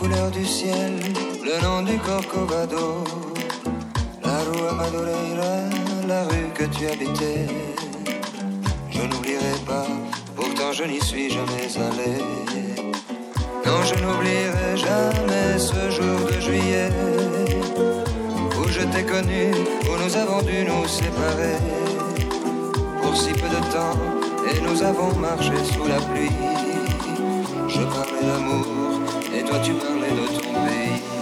couleur du ciel, le nom du Corcovado, la rue Madureira, la rue que tu habitais. Je n'oublierai pas, pourtant je n'y suis jamais allé. Non, je n'oublierai jamais ce jour de juillet où je t'ai connu, où nous avons dû nous séparer pour si peu de temps et nous avons marché sous la pluie. Je parlais d'amour toi tu parlais de ton pays.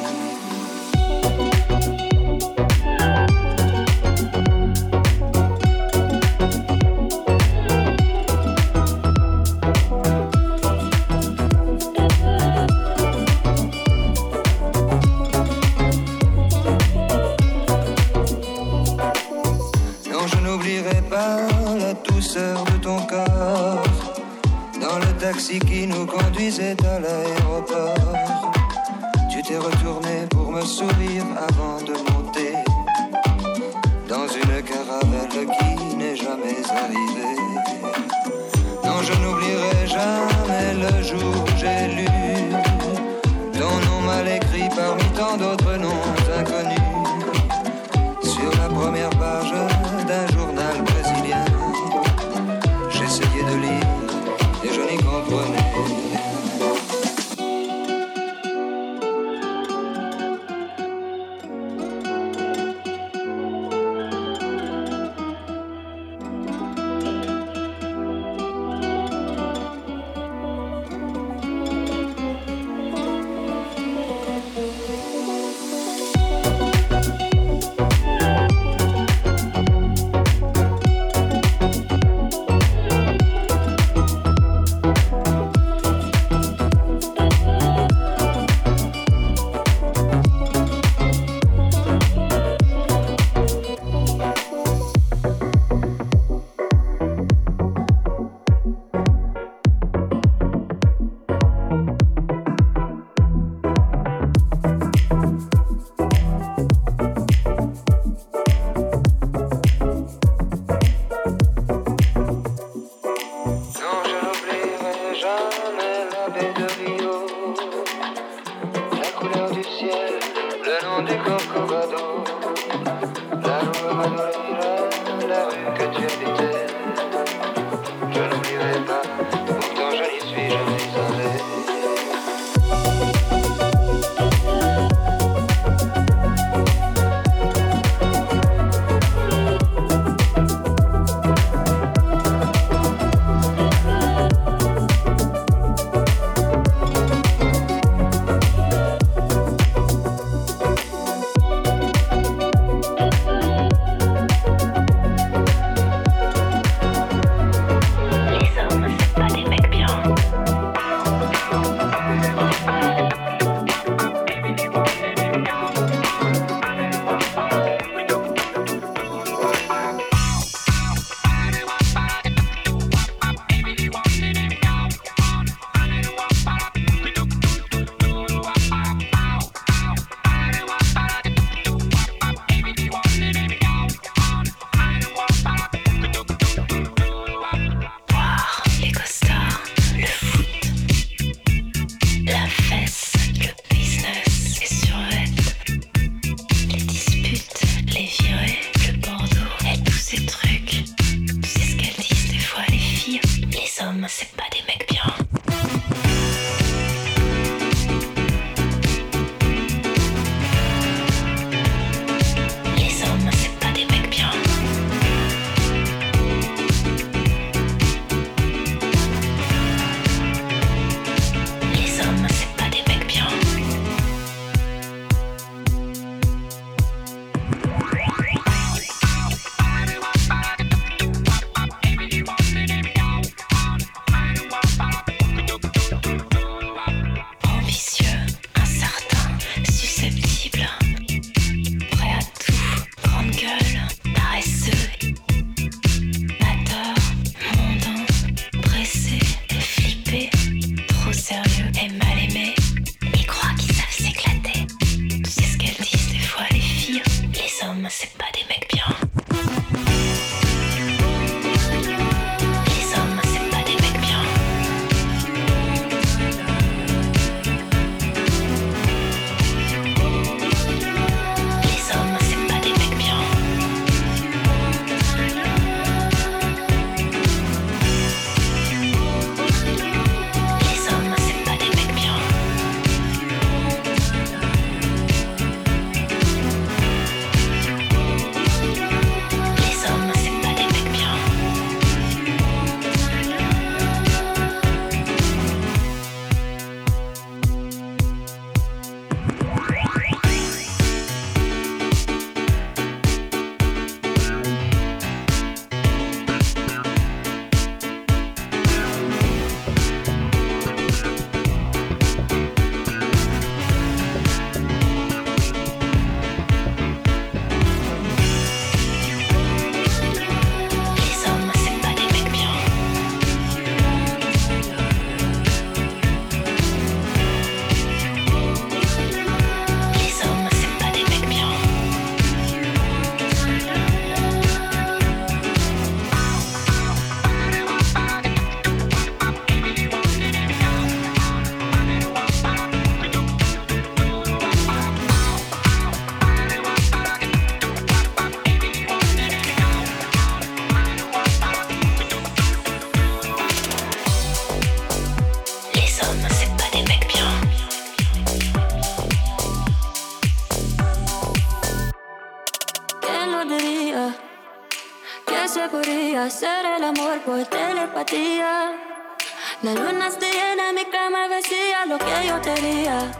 La luna está llena, mi cama vacía, lo que yo te diría.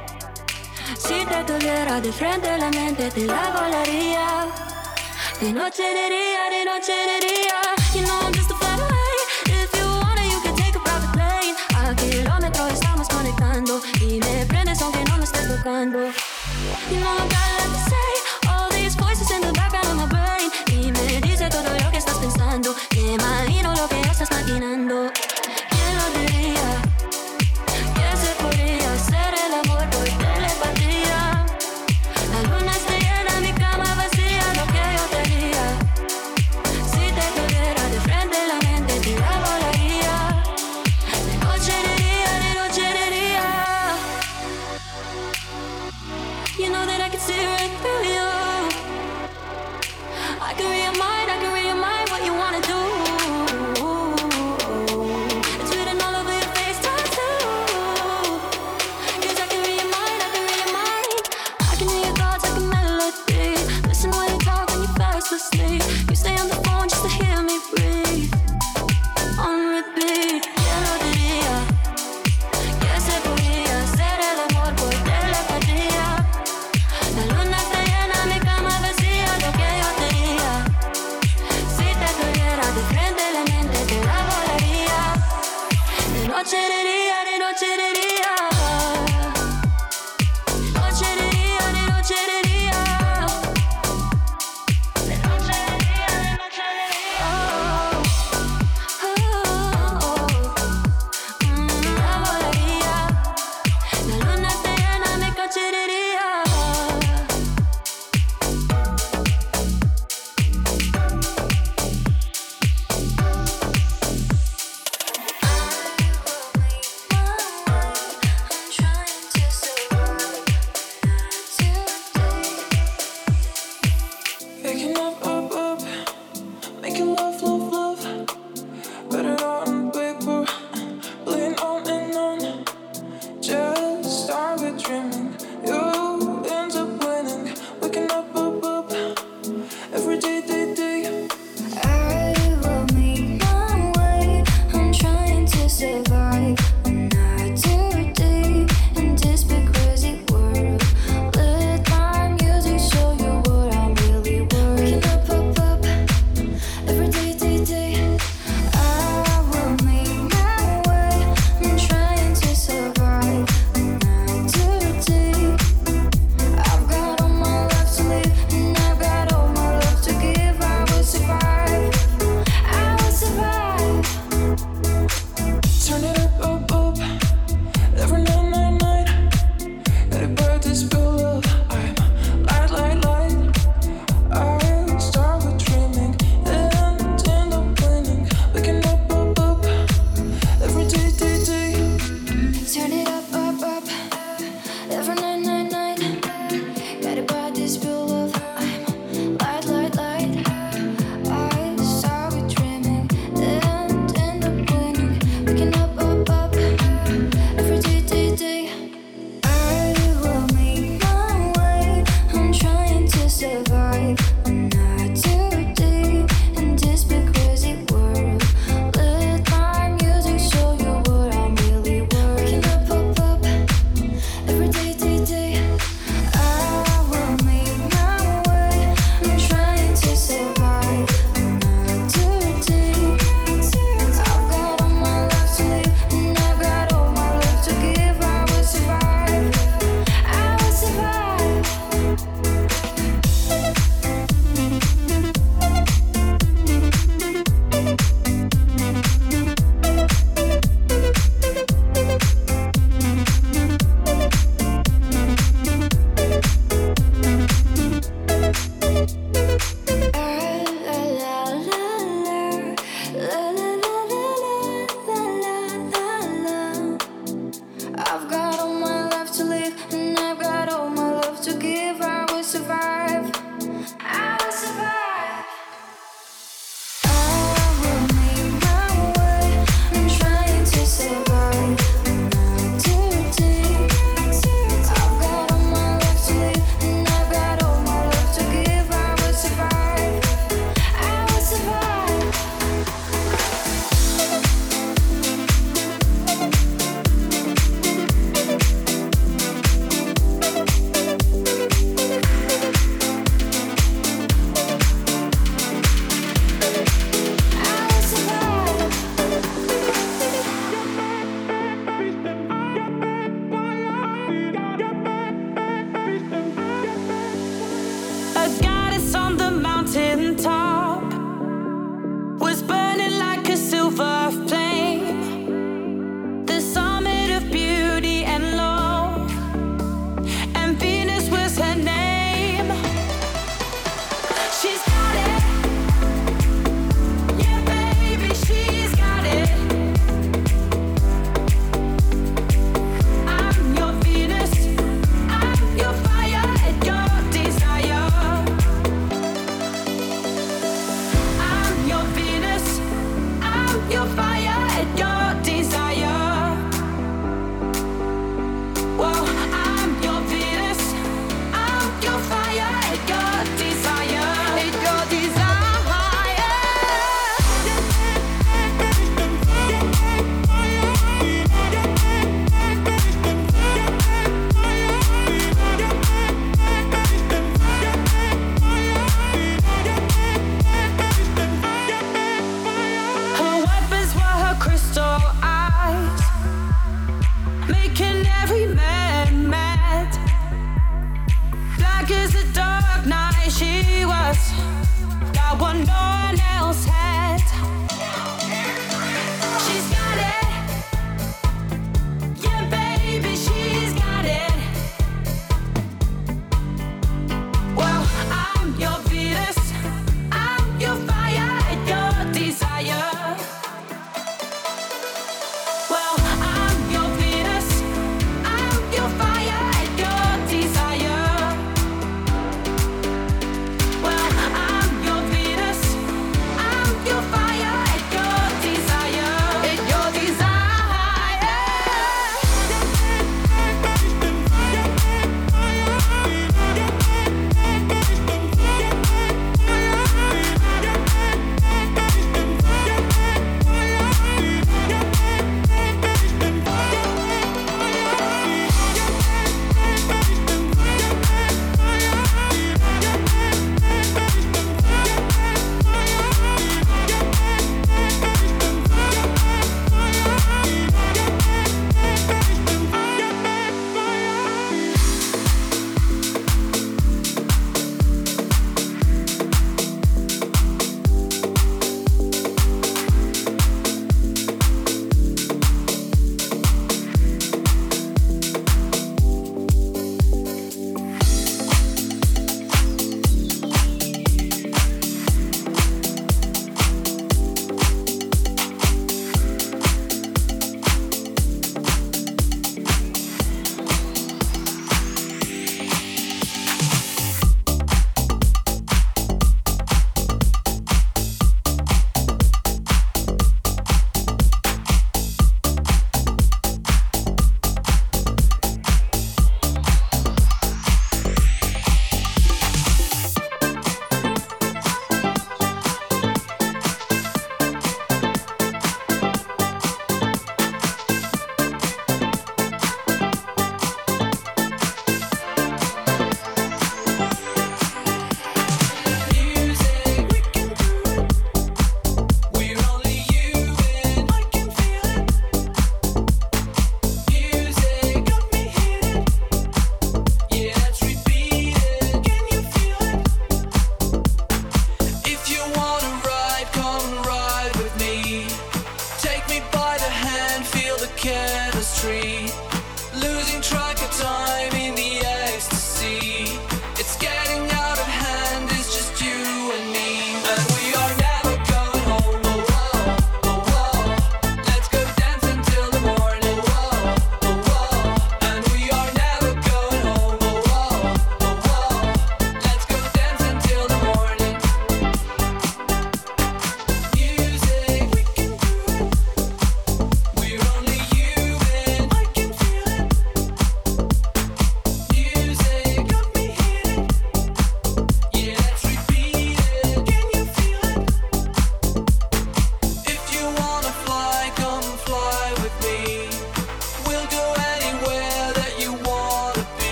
Si te tuviera de frente la mente te la volaría. De noche de día, de noche de día. You know I'm just a fly away. If you wanna, you can take a private plane. A kilómetros estamos conectando y me prendes aunque no me estés tocando. You know I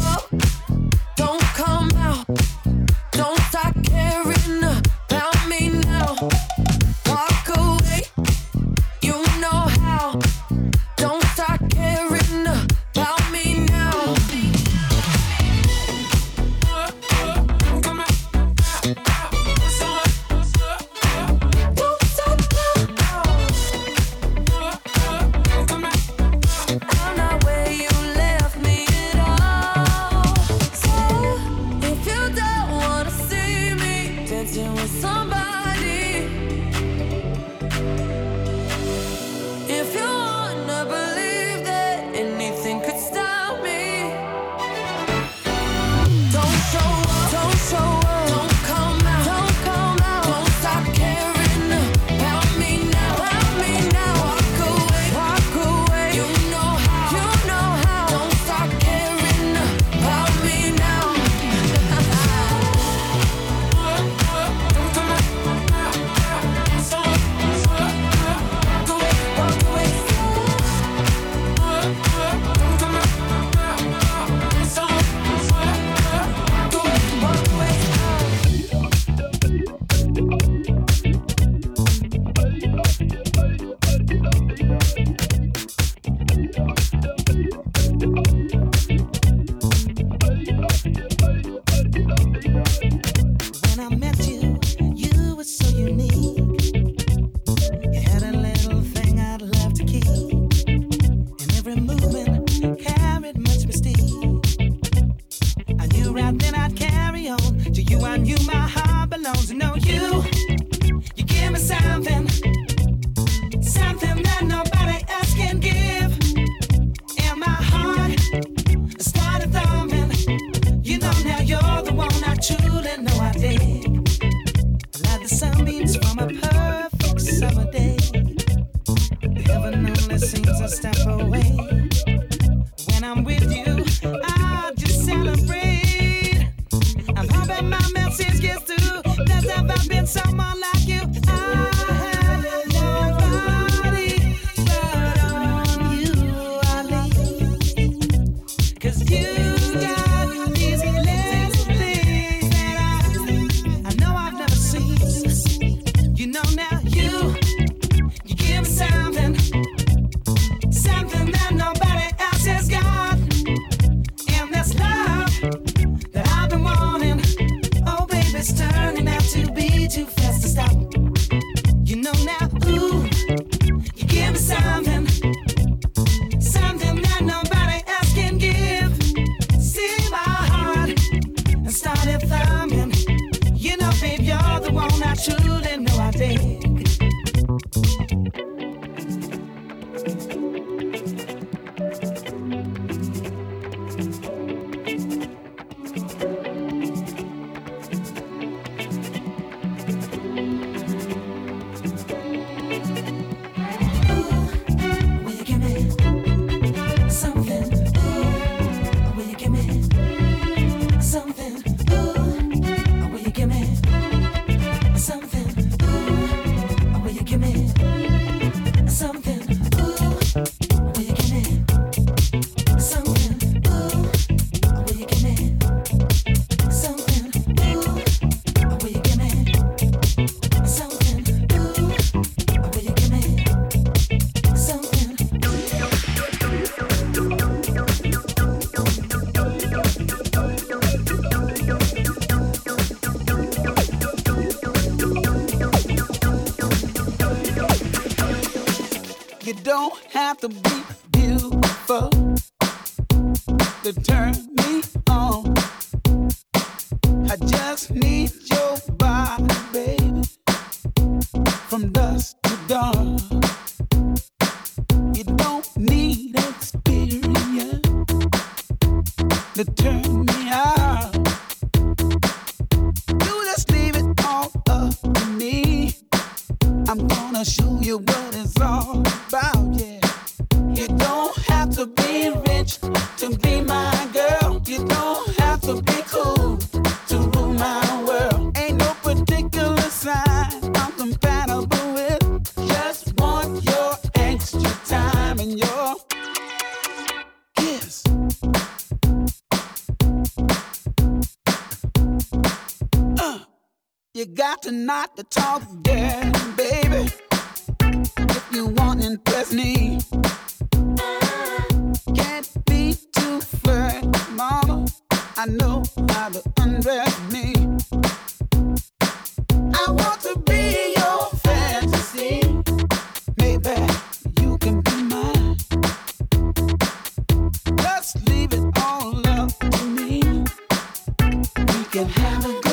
Oh. Can have a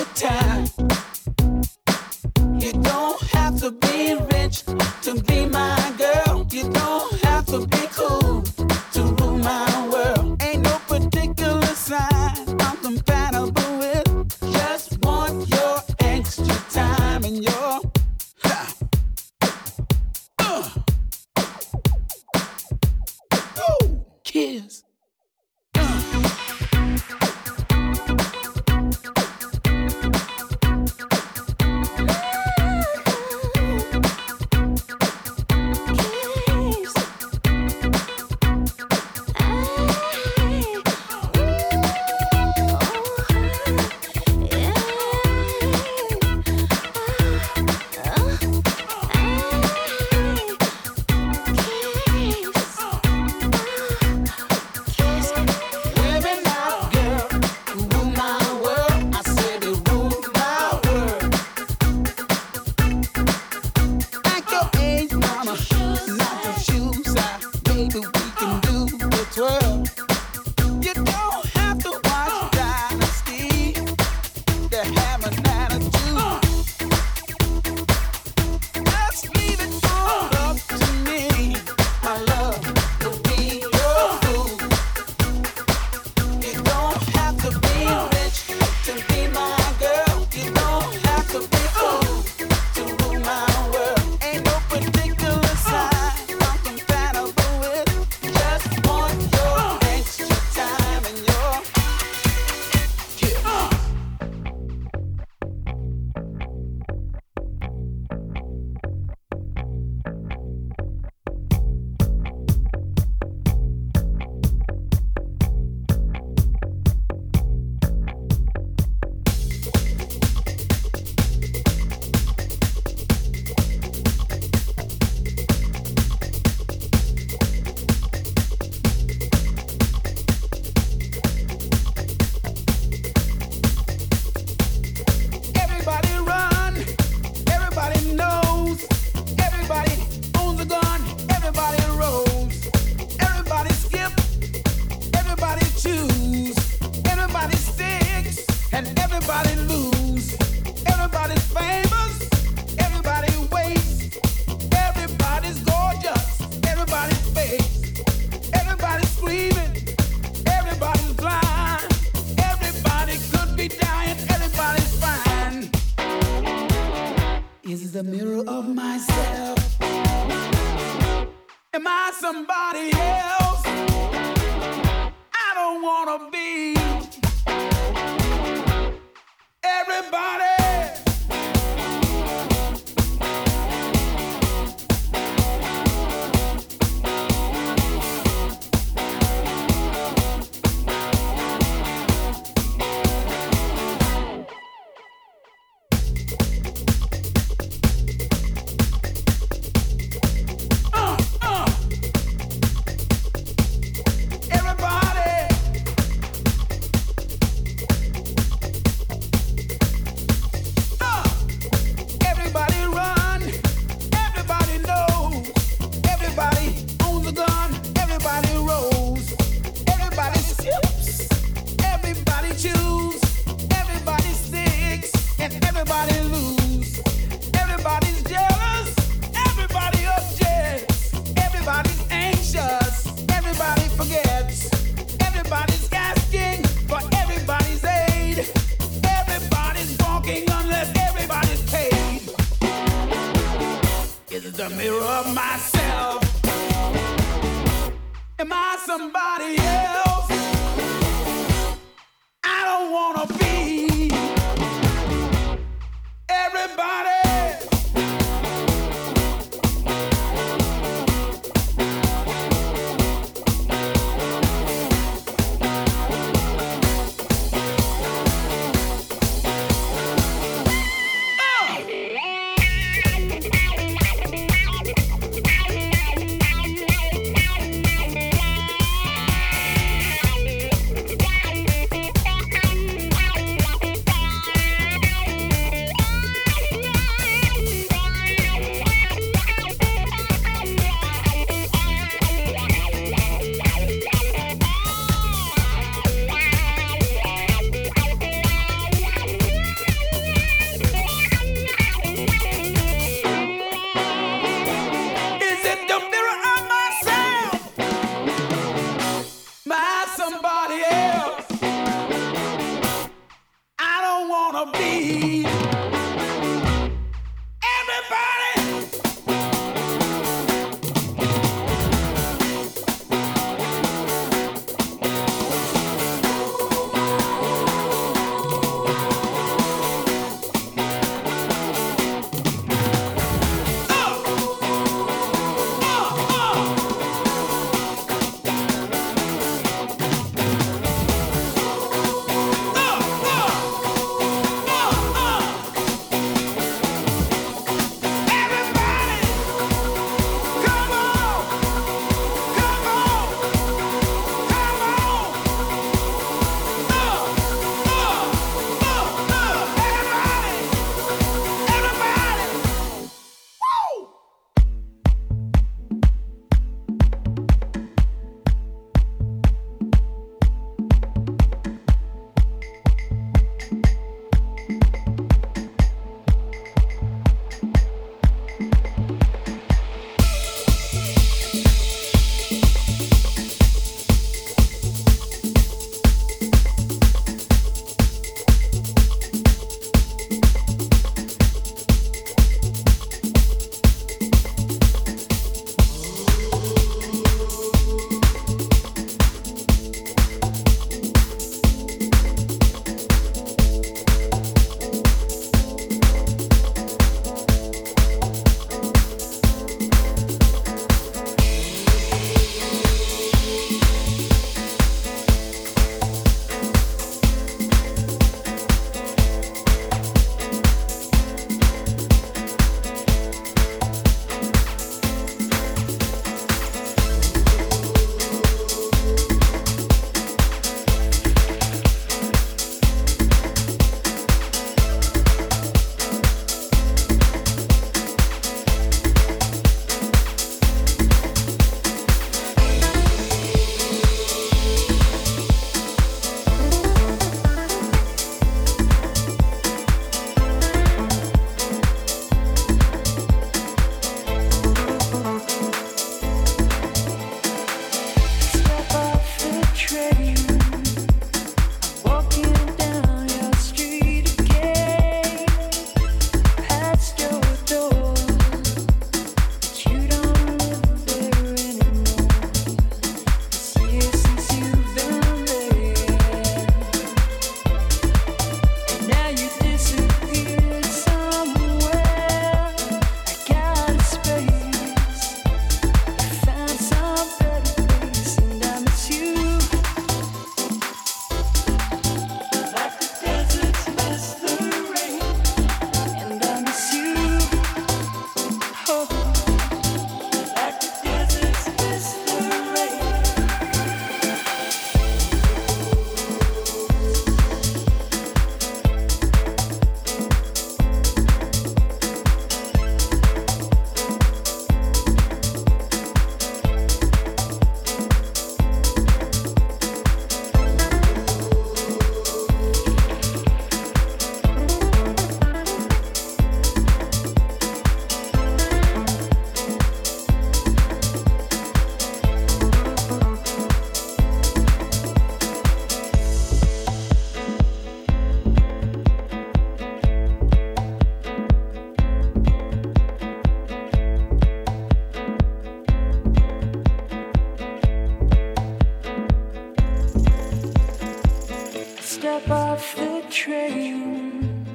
step off the train.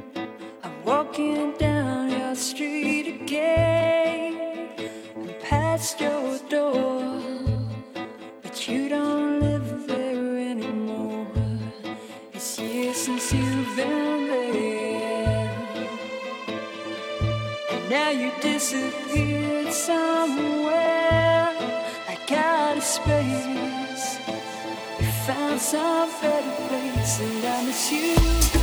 I'm walking down your street again and past your door, but you don't live there anymore. It's years since you've been there, and now you disappeared somewhere. some better place, and I miss you.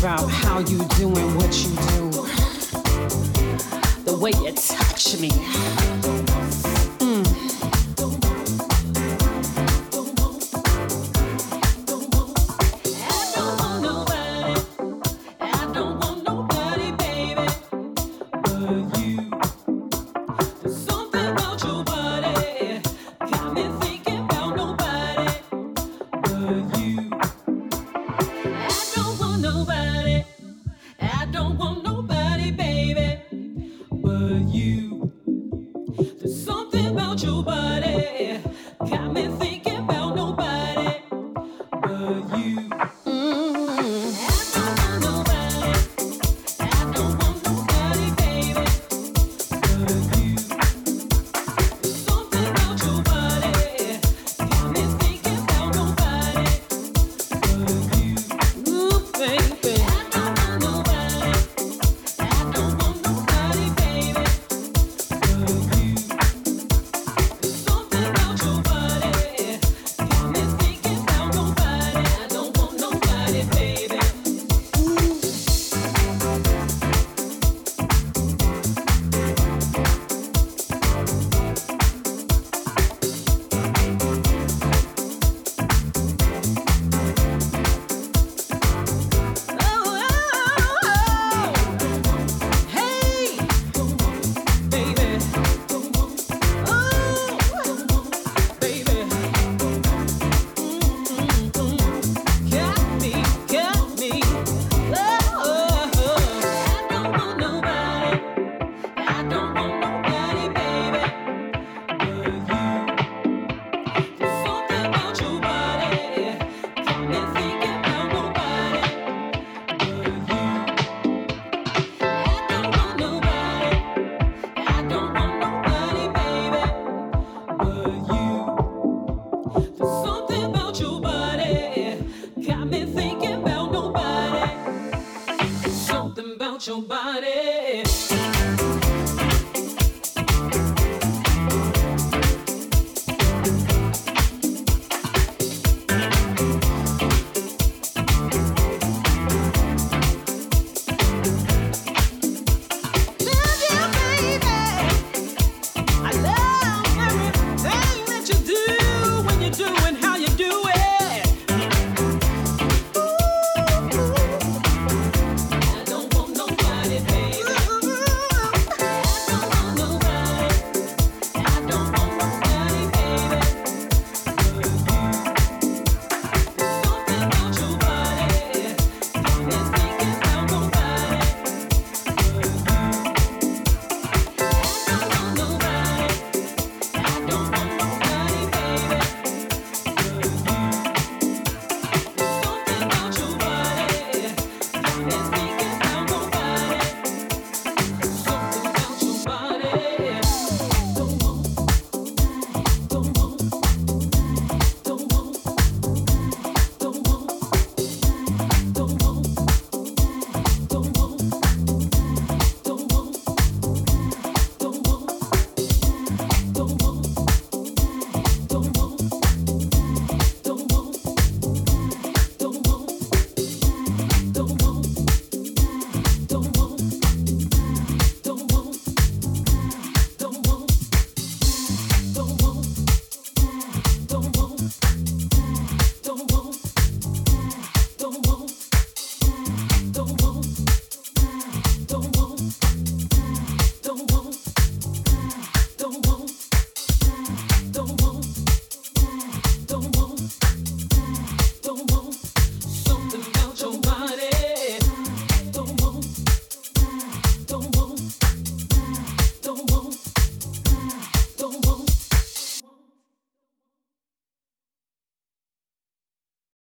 About how you doing what you